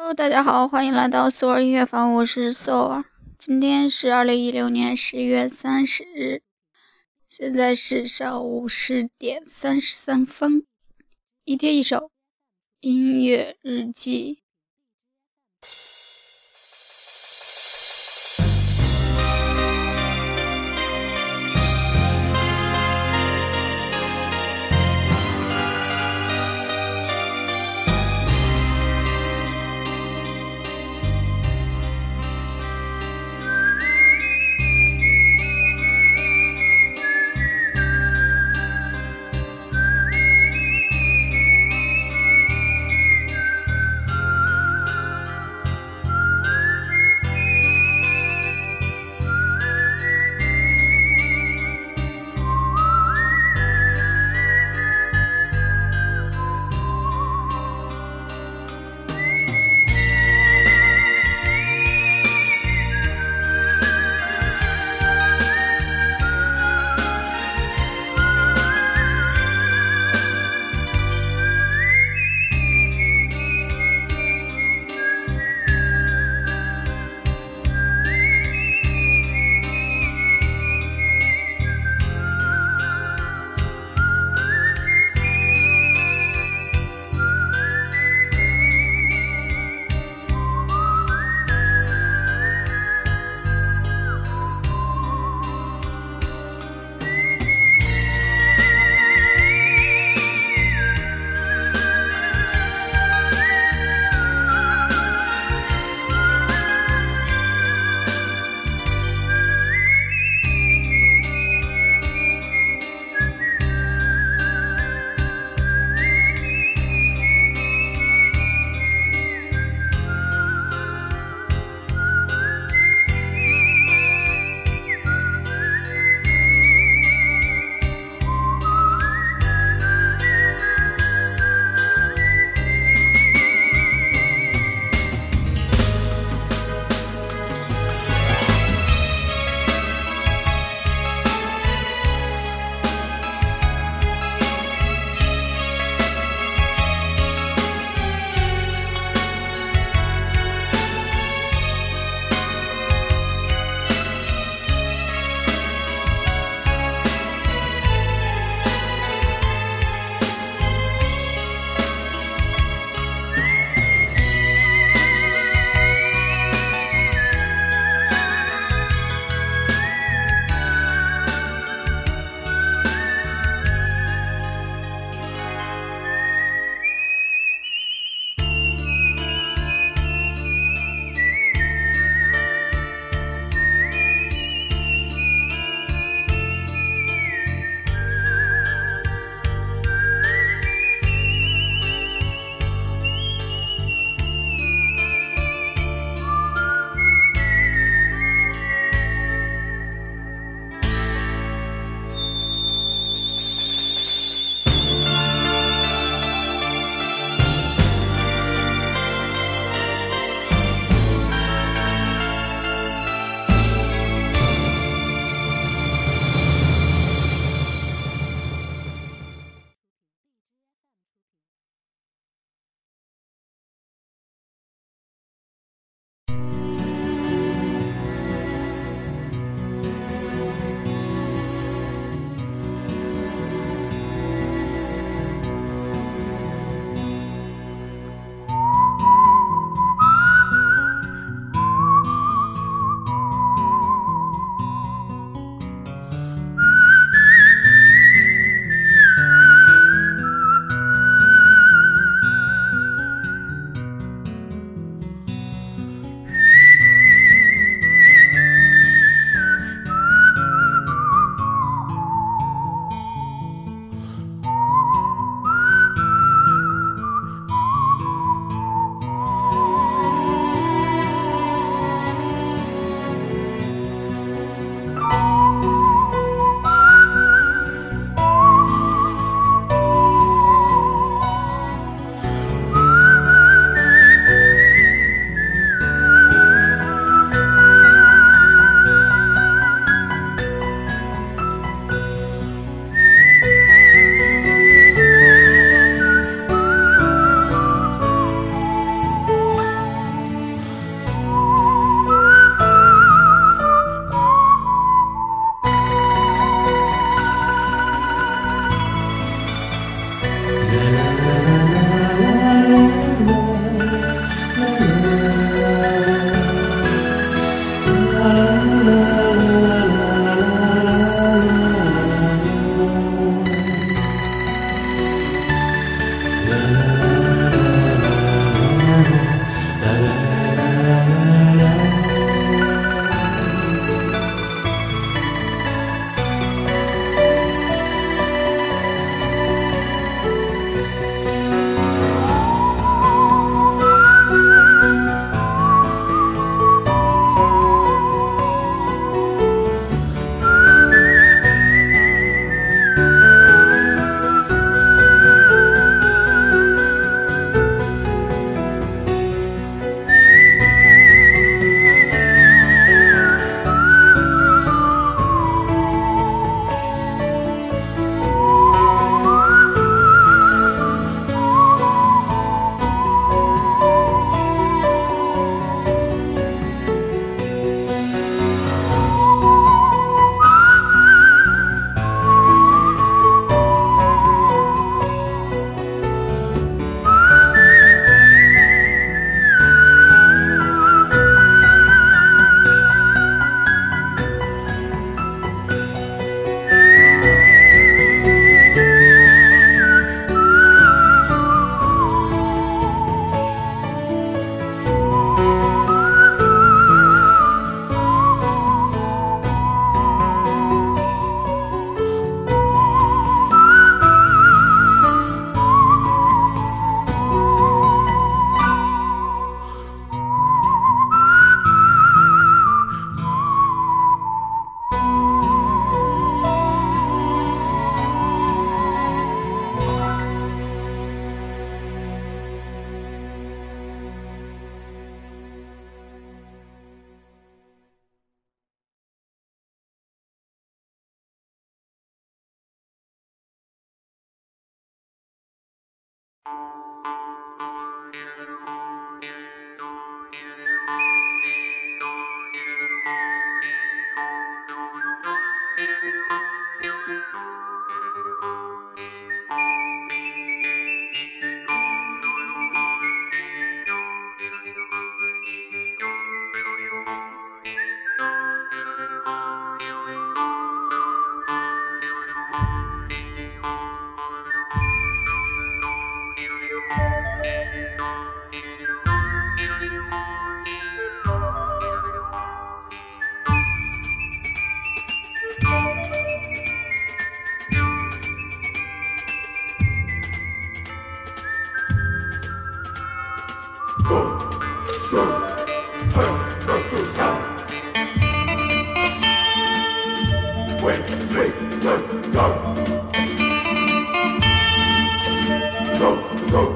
Hello，大家好，欢迎来到素儿音乐房，我是素儿。今天是二零一六年十月三十日，现在是上午十点三十三分。一天一首音乐日记。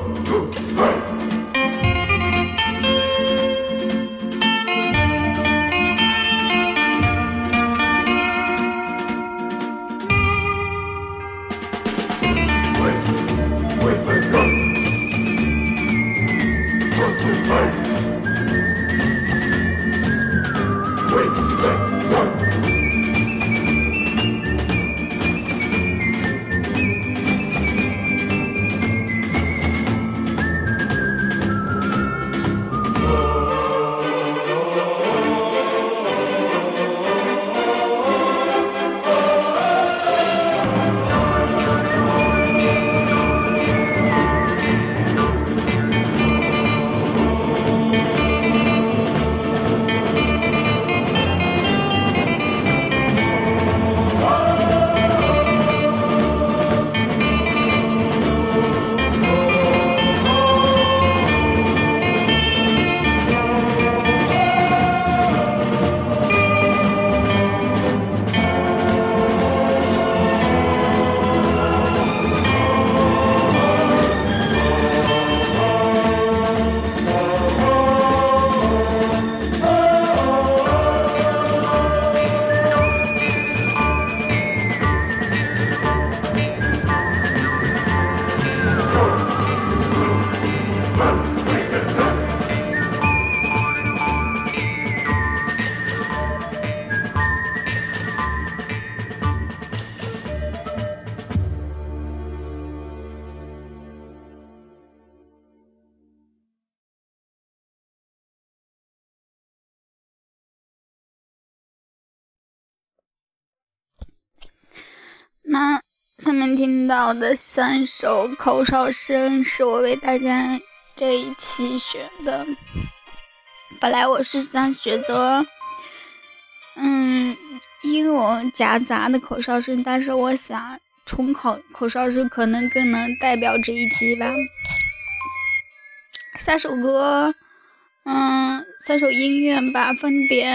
um, dois, três. 下面听到的三首口哨声是我为大家这一期选的。本来我是想选择，嗯，英文夹杂的口哨声，但是我想重考口哨声可能更能代表这一集吧。三首歌，嗯，三首音乐吧，分别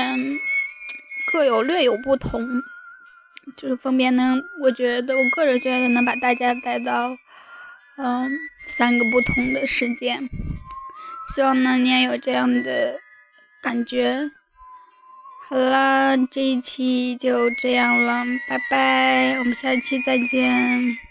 各有略有不同。就是分别能，我觉得我个人觉得能把大家带到，嗯，三个不同的世界。希望呢你也有这样的感觉。好啦，这一期就这样了，拜拜，我们下期再见。